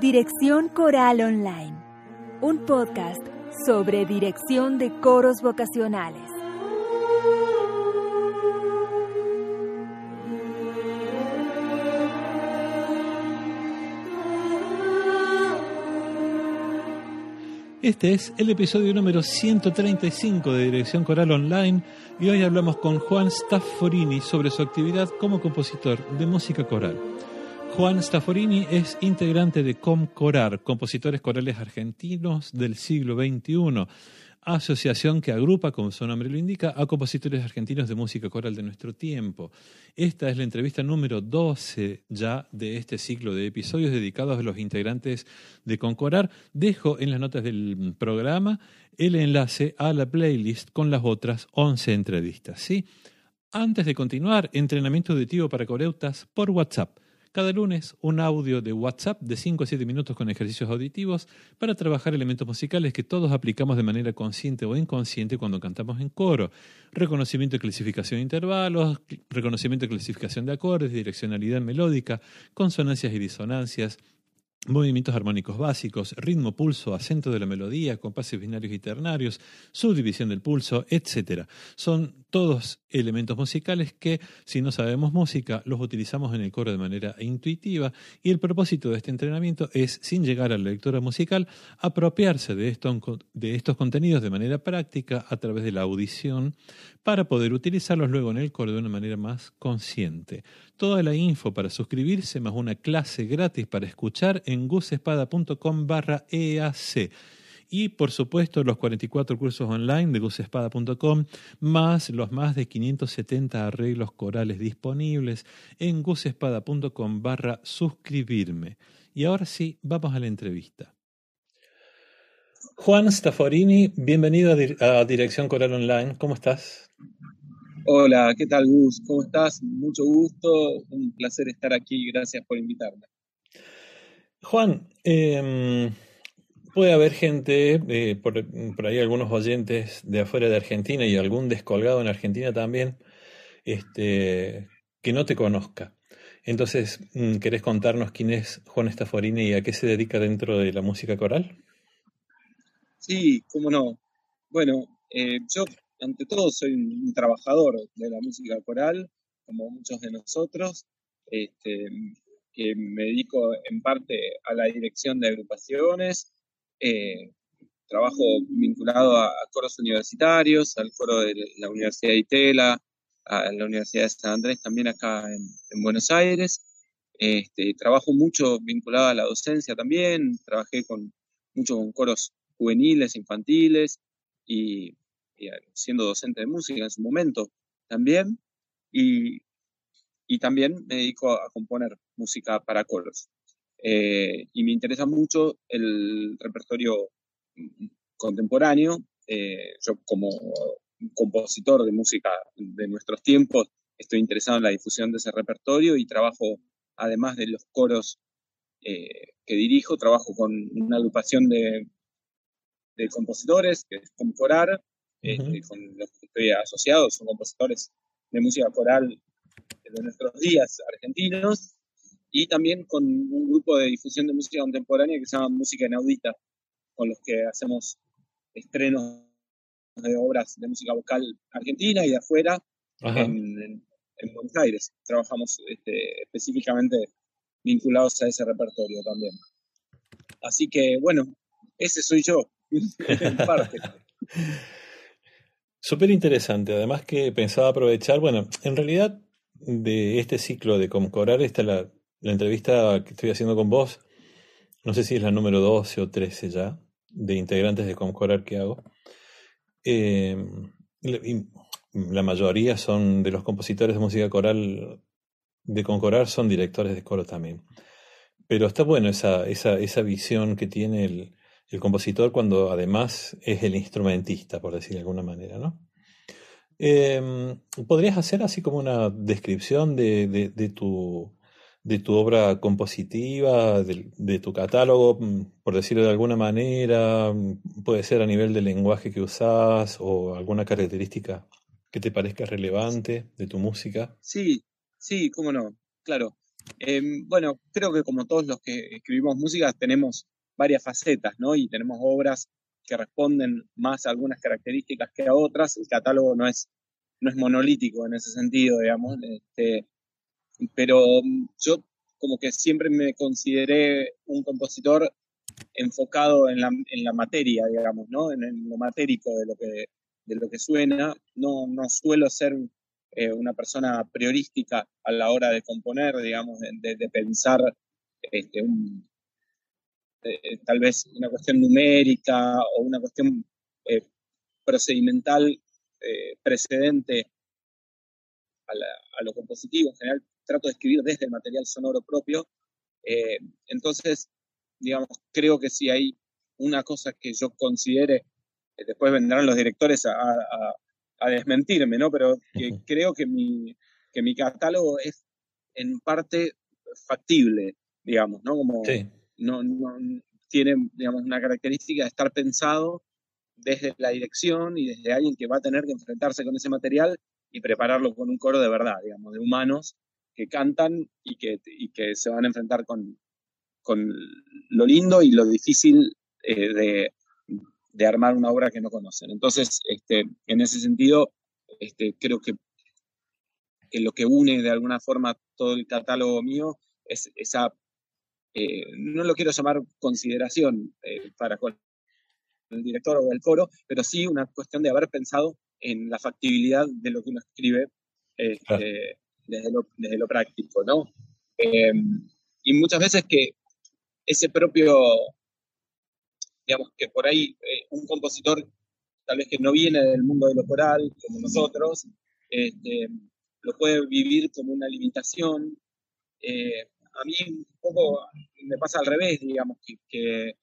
Dirección Coral Online, un podcast sobre dirección de coros vocacionales. Este es el episodio número 135 de Dirección Coral Online y hoy hablamos con Juan Stafforini sobre su actividad como compositor de música coral. Juan Stafforini es integrante de Comcorar, Compositores Corales Argentinos del siglo XXI, asociación que agrupa, como su nombre lo indica, a compositores argentinos de música coral de nuestro tiempo. Esta es la entrevista número 12 ya de este ciclo de episodios dedicados a los integrantes de Concorar. Dejo en las notas del programa el enlace a la playlist con las otras 11 entrevistas. ¿sí? Antes de continuar, entrenamiento auditivo para coreutas por WhatsApp cada lunes, un audio de WhatsApp de 5 a 7 minutos con ejercicios auditivos para trabajar elementos musicales que todos aplicamos de manera consciente o inconsciente cuando cantamos en coro. Reconocimiento y clasificación de intervalos, reconocimiento y clasificación de acordes, direccionalidad melódica, consonancias y disonancias, movimientos armónicos básicos, ritmo, pulso, acento de la melodía, compases binarios y ternarios, subdivisión del pulso, etc. Son todos elementos musicales que, si no sabemos música, los utilizamos en el coro de manera intuitiva y el propósito de este entrenamiento es, sin llegar a la lectura musical, apropiarse de, de estos contenidos de manera práctica a través de la audición para poder utilizarlos luego en el coro de una manera más consciente. Toda la info para suscribirse más una clase gratis para escuchar en gusespada.com barra EAC y por supuesto los 44 cursos online de gusespada.com, más los más de 570 arreglos corales disponibles en gusespada.com barra suscribirme. Y ahora sí, vamos a la entrevista. Juan Stafforini, bienvenido a, Dirección Coral Online. ¿Cómo estás? Hola, ¿qué tal Gus? ¿Cómo estás? Mucho gusto, un placer estar aquí, gracias por invitarme. Juan, eh, Puede haber gente, eh, por, ahí algunos oyentes de afuera de Argentina y algún descolgado en Argentina también, este, que no te conozca. Entonces, mm, ¿querés contarnos quién es Juan Estaforini y a qué se dedica dentro de la música coral? Sí, cómo no. Bueno, eh, yo ante todo soy un, trabajador de la música coral, como muchos de nosotros, este, que me dedico en parte a la dirección de agrupaciones, eh, trabajo vinculado a, coros universitarios, al coro de la Universidad de Itela, a la Universidad de San Andrés también acá en, Buenos Aires. Este, trabajo mucho vinculado a la docencia también, trabajé con, mucho con coros juveniles, infantiles y, siendo docente de música en su momento también. Y, y también me dedico a componer música para coros. Eh, y me interesa mucho el repertorio contemporáneo. Eh, yo como compositor de música de nuestros tiempos estoy interesado en la difusión de ese repertorio y trabajo, además de los coros eh, que dirijo, trabajo con una agrupación de, de compositores, que es Comcorar, este, con los que estoy asociado, son compositores de música coral de nuestros días argentinos, y también con un grupo de difusión de música contemporánea que se llama Música Inaudita, con los que hacemos estrenos de obras de música vocal argentina y de afuera en, Buenos Aires. Trabajamos este, específicamente vinculados a ese repertorio también. Así que, bueno, ese soy yo, en parte. Súper interesante. Además que pensaba aprovechar, bueno, en realidad de este ciclo de Comcorar, esta la, entrevista que estoy haciendo con vos, no sé si es la número 12 o 13 ya, de integrantes de Concorar que hago. Eh, la mayoría son de los compositores de música coral de Concorar, son directores de coro también. Pero está bueno esa, esa, esa visión que tiene el, el compositor cuando además es el instrumentista, por decir de alguna manera, ¿no? Eh, ¿Podrías hacer así como una descripción de, de, tu de tu obra compositiva, de, tu catálogo, mm, por decirlo de alguna manera, mm, puede ser a nivel del lenguaje que usás o alguna característica que te parezca relevante de tu música. Sí, sí, cómo no, claro. Em, bueno, creo que como todos los que escribimos música tenemos varias facetas, ¿no? Y tenemos obras que responden más a algunas características que a otras. El catálogo no es, no es monolítico en ese sentido, digamos. Este, pero yo como que siempre me consideré un compositor enfocado en la, en la materia, digamos, ¿no? En, lo matérico de lo que, de lo que suena. No, no suelo ser eh, una persona priorística a la hora de componer, digamos, de, pensar este, eh, tal vez una cuestión numérica o una cuestión eh, procedimental precedente a, a, lo compositivo. En general, trato de escribir desde el material sonoro propio. entonces, digamos, creo que si hay una cosa que yo considere, después vendrán los directores a, a desmentirme, ¿no? Pero que creo que mi, que mi catálogo es en parte factible, digamos, ¿no? Como no, no, tiene, digamos, una característica de estar pensado desde la dirección y desde alguien que va a tener que enfrentarse con ese material y prepararlo con un coro de verdad, digamos, de humanos que cantan y que, y que se van a enfrentar con, con lo lindo y lo difícil eh, de, de armar una obra que no conocen. Entonces, este, en ese sentido, este, creo que, lo que une de alguna forma todo el catálogo mío es esa, eh, no lo quiero llamar consideración eh, para con el director o el coro, pero sí una cuestión de haber pensado en la factibilidad de lo que uno escribe este, desde, lo, desde, lo, práctico, ¿no? Eh, y muchas veces que ese propio digamos que por ahí eh, un compositor tal vez que no viene del mundo de lo coral, como nosotros, este, lo puede vivir como una limitación. Eh, a mí un poco me pasa al revés, digamos, que,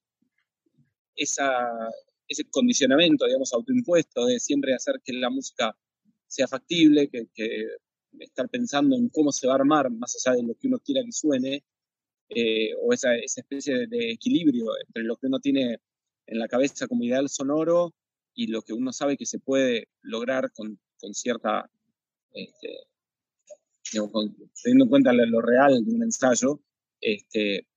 ese condicionamiento, digamos, autoimpuesto de siempre hacer que la música sea factible, que, estar pensando en cómo se va a armar, más allá de lo que uno quiera que suene, eh, o esa, esa especie de, equilibrio entre lo que uno tiene en la cabeza como ideal sonoro y lo que uno sabe que se puede lograr con, con cierta, este, teniendo en cuenta lo, real de un ensayo, este,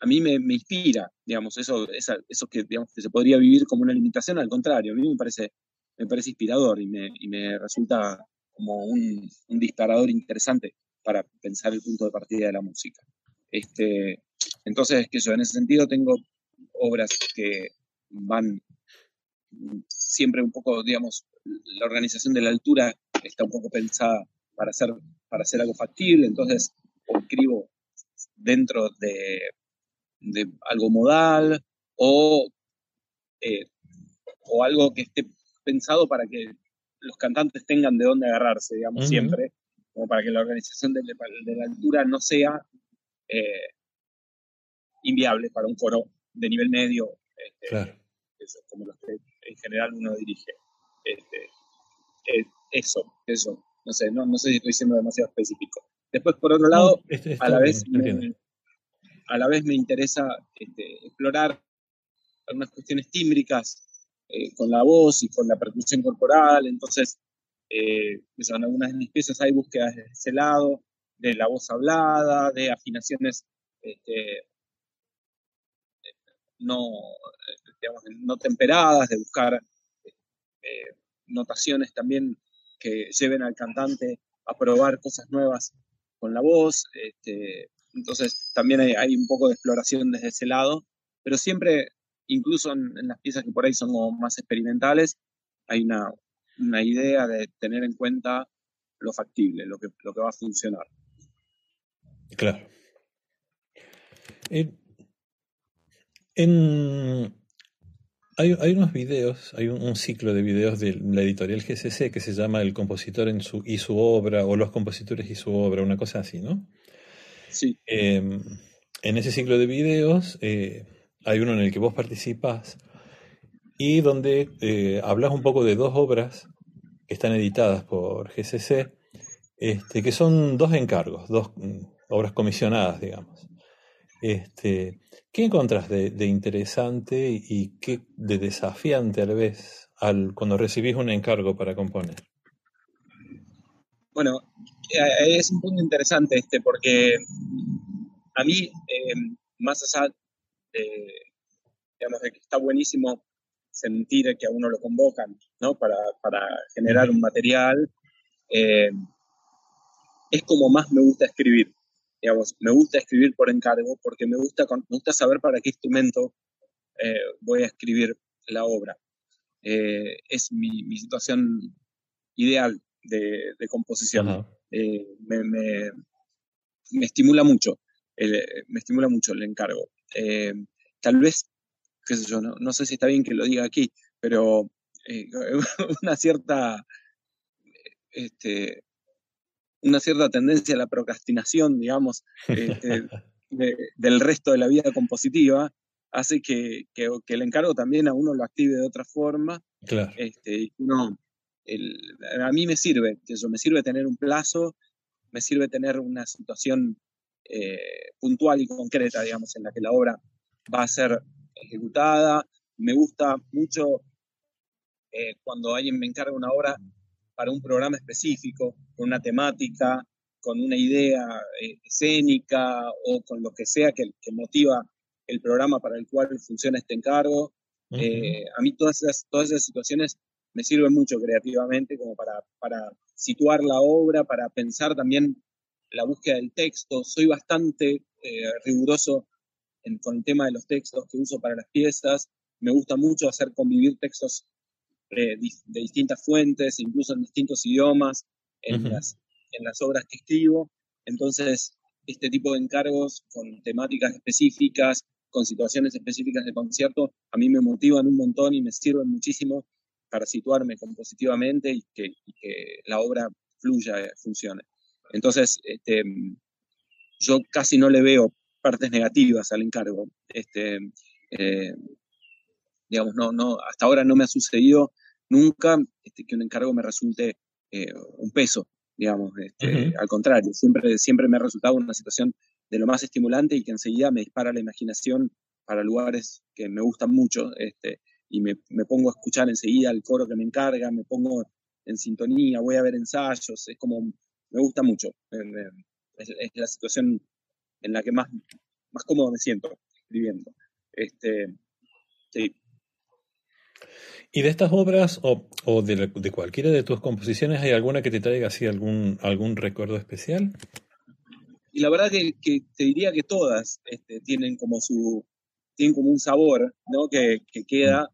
a mí me, inspira, digamos, eso, eso que, digamos, que se podría vivir como una limitación, al contrario, a mí me parece, me parece inspirador y me, resulta como un, un, disparador interesante para pensar el punto de partida de la música. Este, entonces, que yo en ese sentido tengo obras que van siempre un poco, digamos, la organización de la altura está un poco pensada para hacer, para hacer algo factible, entonces escribo dentro de, de algo modal o, eh, o algo que esté pensado para que los cantantes tengan de dónde agarrarse, digamos, siempre, como para que la organización de, la altura no sea eh, inviable para un coro de nivel medio, este, como los que en general uno dirige. Este, eh, eso, eso. No sé, no, no sé si estoy siendo demasiado específico. Después, por otro lado, este, a, la vez me, a la vez me interesa este, explorar algunas cuestiones tímbricas eh, con la voz y con la percusión corporal. Entonces, eh, en algunas de mis piezas hay búsquedas de ese lado, de la voz hablada, de afinaciones este, no, digamos, no temperadas, de buscar eh, notaciones también que lleven al cantante a probar cosas nuevas con la voz. Este, entonces también hay, un poco de exploración desde ese lado, pero siempre, incluso en, las piezas que por ahí son más experimentales, hay una, idea de tener en cuenta lo factible, lo que, va a funcionar. Claro. En, hay, unos videos, hay un, ciclo de videos de la editorial GCC que se llama El compositor en su, y su obra, o Los compositores y su obra, una cosa así, ¿no? Sí. Em, en ese ciclo de videos eh, hay uno en el que vos participas y donde eh, hablas un poco de dos obras que están editadas por GCC, este, que son dos encargos, dos mm, obras comisionadas, digamos. Este, ¿Qué encontrás de, interesante y qué de desafiante a la vez al, cuando recibís un encargo para componer? Bueno, eh, es un punto interesante este, porque a mí, eh, más allá de, digamos, de que está buenísimo sentir que a uno lo convocan, ¿no? Para, generar un material, eh, es como más me gusta escribir. Digamos, me gusta escribir por encargo porque me gusta, me gusta saber para qué instrumento voy a escribir la obra. es mi, mi, situación ideal de, composición. Eh, me, estimula mucho, me estimula mucho el encargo. Eh, tal vez, qué sé yo, no, sé si está bien que lo diga aquí, pero eh, una cierta este, una cierta tendencia a la procrastinación, digamos, este, del resto de la vida compositiva, hace que, el encargo también a uno lo active de otra forma. Claro. Este, uno a mí me sirve, eso, me sirve tener un plazo, me sirve tener una situación eh, puntual y concreta, digamos, en la que la obra va a ser ejecutada. Me gusta mucho eh, cuando alguien me encarga una obra para un programa específico, con una temática, con una idea eh, escénica o con lo que sea que, motiva el programa para el cual funciona este encargo. a mí todas todas esas situaciones me sirve mucho creativamente como para, para situar la obra, para pensar también la búsqueda del texto. Soy bastante eh, riguroso con el tema de los textos que uso para las piezas. Me gusta mucho hacer convivir textos eh, de distintas fuentes, incluso en distintos idiomas, en, las, en las obras que escribo. Entonces, este tipo de encargos con temáticas específicas, con situaciones específicas de concierto, a mí me motivan un montón y me sirven muchísimo para situarme compositivamente y que, la obra fluya, eh, funcione. Entonces, este, yo casi no le veo partes negativas al encargo. Este, eh, digamos, no, no, hasta ahora no me ha sucedido nunca este, que un encargo me resulte eh, un peso, digamos. Este, al contrario, siempre, siempre me ha resultado una situación de lo más estimulante y que enseguida me dispara la imaginación para lugares que me gustan mucho. Este, y me, me, pongo a escuchar enseguida el coro que me encarga, me pongo en sintonía, voy a ver ensayos, es como, me gusta mucho. Es, la situación en la que más, más cómodo me siento escribiendo. Este, sí. ¿Y de estas obras o, o de, de, cualquiera de tus composiciones hay alguna que te traiga así algún, algún recuerdo especial? Y la verdad que, que te diría que todas este, tienen como su tienen como un sabor ¿no? que, que queda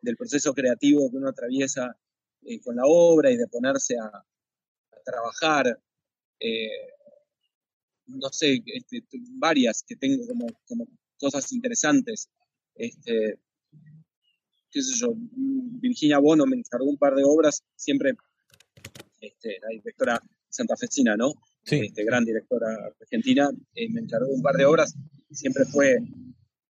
del proceso creativo que uno atraviesa eh, con la obra y de ponerse a, trabajar. Eh, no sé, este, varias que tengo como, como cosas interesantes. Este, qué sé yo, Virginia Bono me encargó un par de obras, siempre este, la directora santafesina, ¿no? Sí. Este, gran directora argentina, eh, me encargó un par de obras, siempre fue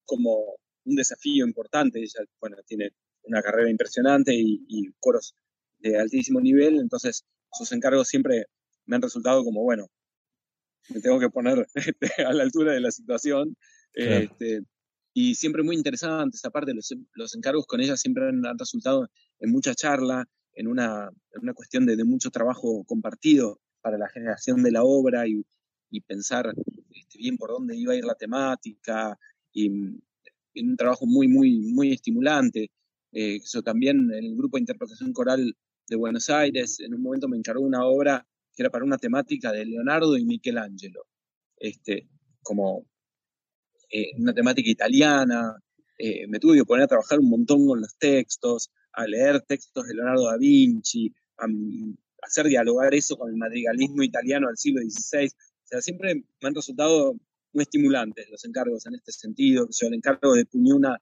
como un desafío importante. Ella, bueno, tiene una carrera impresionante y, coros de altísimo nivel, entonces sus encargos siempre me han resultado como, bueno, me tengo que poner este, a la altura de la situación. Este, y siempre muy interesantes, aparte los, los encargos con ella siempre han, resultado en mucha charla, en una, una cuestión de, mucho trabajo compartido para la generación de la obra y, pensar este, bien por dónde iba a ir la temática y, en un trabajo muy, muy, muy estimulante. Eh, eso también el grupo de interpretación coral de Buenos Aires, en un momento me encargó una obra que era para una temática de Leonardo y Michelangelo, este, como eh, una temática italiana. Eh, me tuve que poner a trabajar un montón con los textos, a leer textos de Leonardo da Vinci, a, hacer dialogar eso con el madrigalismo italiano del siglo XVI. O sea, siempre me han resultado muy estimulantes los encargos en este sentido. Sea, el encargo de Puñuna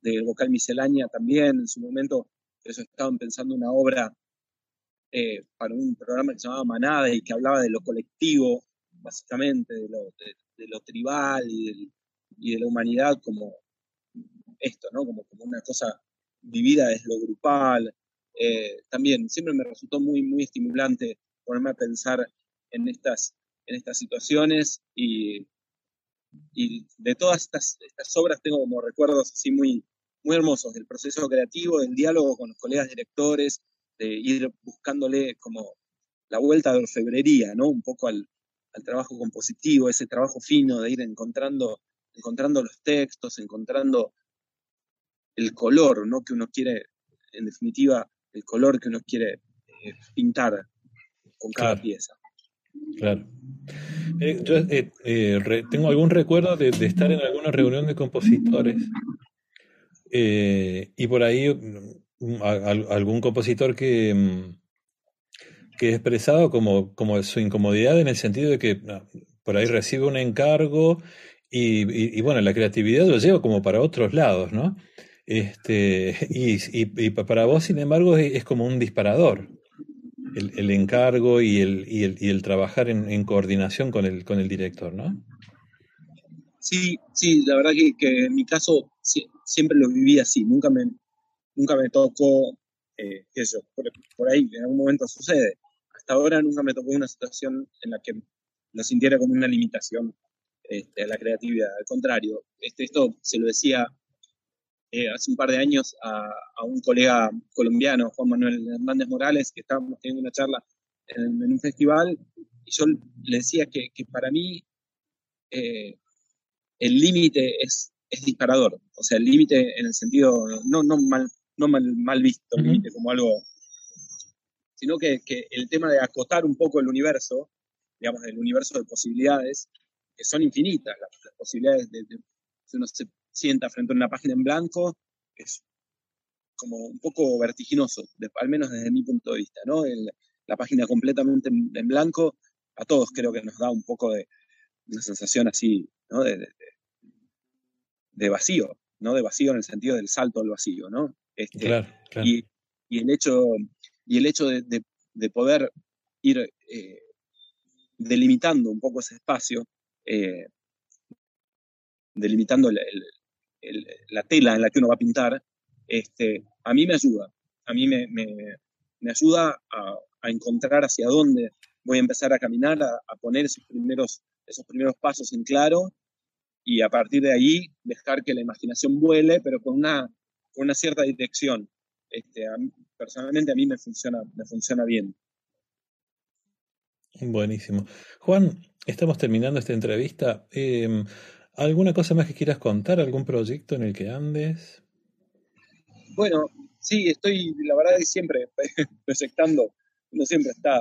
de vocal miscelánea también. En su momento, ellos estaban pensando una obra eh, para un programa que se llamaba Manada y que hablaba de lo colectivo, básicamente, de lo, de, lo tribal y, de la humanidad como esto, ¿no? Como, como una cosa vivida desde lo grupal. Eh, también siempre me resultó muy, muy estimulante ponerme a pensar en estas, en estas situaciones y, y de todas estas, estas, obras tengo como recuerdos así muy, muy hermosos del proceso creativo, del diálogo con los colegas directores, de ir buscándole como la vuelta de orfebrería, ¿no? Un poco al, trabajo compositivo, ese trabajo fino de ir encontrando, encontrando los textos, encontrando el color, ¿no? Que uno quiere, en definitiva, el color que uno quiere eh, pintar con cada pieza. Claro. Eh, yo eh, tengo algún recuerdo de, estar en alguna reunión de compositores y por ahí mm, algún compositor que, mm, que expresado como, como su incomodidad en el sentido de que por ahí recibe un encargo y, bueno, la creatividad lo lleva como para otros lados, ¿no? Este, y, para vos, sin embargo, es, como un disparador. El, encargo y el, y el, y el trabajar en, coordinación con el, con el director, ¿no? Sí, sí, la verdad que, en mi caso siempre lo viví así, nunca me, nunca me tocó eh, eso, por, ahí, en algún momento sucede, hasta ahora nunca me tocó una situación en la que lo sintiera como una limitación este, a la creatividad. Al contrario, este, esto se lo decía eh, hace un par de años a, un colega colombiano, Juan Manuel Hernández Morales, que estábamos teniendo una charla en, un festival, y yo le decía que, para mí eh, el límite es, es disparador. O sea, el límite en el sentido, no, no mal, no mal, mal visto, límite como algo sino que, el tema de acotar un poco el universo, digamos, el universo de posibilidades, que son infinitas, las, posibilidades de, si uno se sienta frente a una página en blanco, es como un poco vertiginoso, al menos desde mi punto de vista, ¿no? la página completamente en, blanco, a todos creo que nos da un poco de una sensación así, ¿no? De, de, vacío, ¿no? De vacío en el sentido del salto al vacío, ¿no? Este, claro, Y, y, el hecho y el hecho de, poder ir eh, delimitando un poco ese espacio, eh, delimitando la tela en la que uno va a pintar, este, a mí me ayuda. A mí me, ayuda a, encontrar hacia dónde voy a empezar a caminar, a, poner esos primeros, esos primeros pasos en claro y a partir de ahí dejar que la imaginación vuele, pero con una, con una cierta dirección. Este, personalmente a mí me funciona, me funciona bien. Buenísimo. Juan, estamos terminando esta entrevista. Em, ¿Alguna cosa más que quieras contar? ¿Algún proyecto en el que andes? Bueno, sí, estoy, la verdad es siempre proyectando, uno siempre está,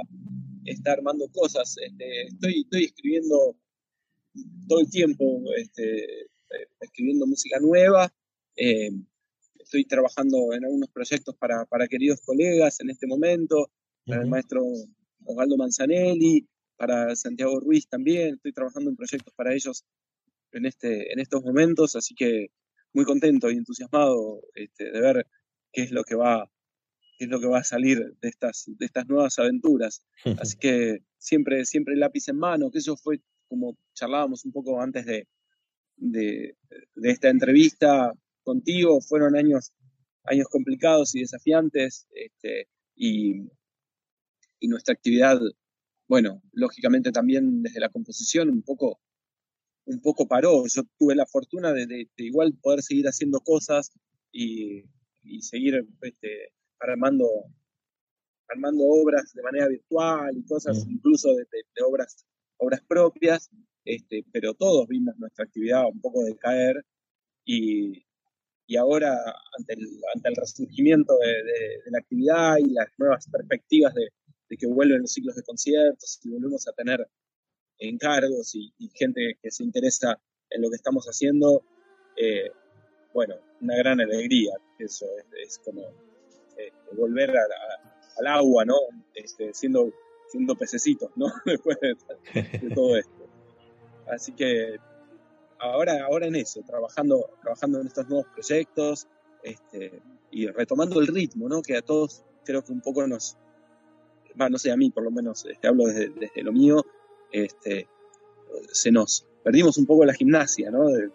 está armando cosas. Este, estoy, estoy escribiendo todo el tiempo, este, eh, escribiendo música nueva. Em, estoy trabajando en algunos proyectos para, para queridos colegas en este momento, para el maestro Osvaldo Manzanelli, para Santiago Ruiz también, estoy trabajando en proyectos para ellos en, este, en estos momentos, así que muy contento y entusiasmado este, de ver qué es lo que va qué es lo que va a salir de estas, de estas nuevas aventuras. Así que siempre, siempre lápiz en mano, que eso fue como charlábamos un poco antes de, de, de esta entrevista, contigo. Fueron años, años complicados y desafiantes este, y, y, nuestra actividad, bueno, lógicamente también desde la composición un poco, un poco paró. Yo tuve la fortuna de, igual poder seguir haciendo cosas y, y seguir este, armando, armando obras de manera virtual y cosas, mm. incluso de, obras, obras propias. Este, pero todos vimos nuestra actividad un poco decaer y, y ahora ante el, ante el resurgimiento de, la actividad y las nuevas perspectivas de, que vuelven los ciclos de conciertos y volvemos a tener encargos y, gente que se interesa en lo que estamos haciendo, eh, bueno, una gran alegría. Eso es, como eh, volver al agua, ¿no? Este, siendo, siendo pececitos, ¿no? Después de todo esto. Así que ahora, ahora en eso, trabajando, trabajando en estos nuevos proyectos este, y retomando el ritmo, ¿no? Que a todos creo que un poco nos, no sé, a mí por lo menos, este, hablo desde, lo mío, este, se nos perdimos un poco la gimnasia, ¿no? De,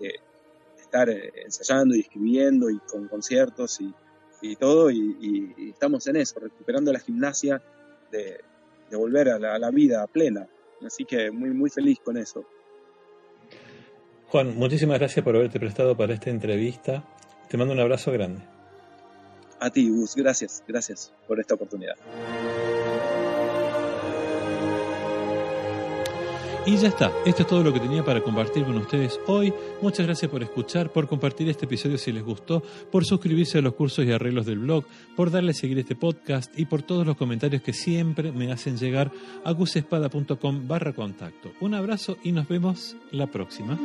estar eh, ensayando y escribiendo y con conciertos y, todo, y, estamos en eso, recuperando la gimnasia de, volver a la, a la vida plena. Así que muy, muy feliz con eso. Juan, muchísimas gracias por haberte prestado para esta entrevista. Te mando un abrazo grande. A ti, Gus, gracias, gracias por esta oportunidad. Y ya está, esto es todo lo que tenía para compartir con ustedes hoy. Muchas gracias por escuchar, por compartir este episodio si les gustó, por suscribirse a los cursos y arreglos del blog, por darle a seguir este podcast y por todos los comentarios que siempre me hacen llegar a gusespada.com barra contacto. Un abrazo y nos vemos la próxima.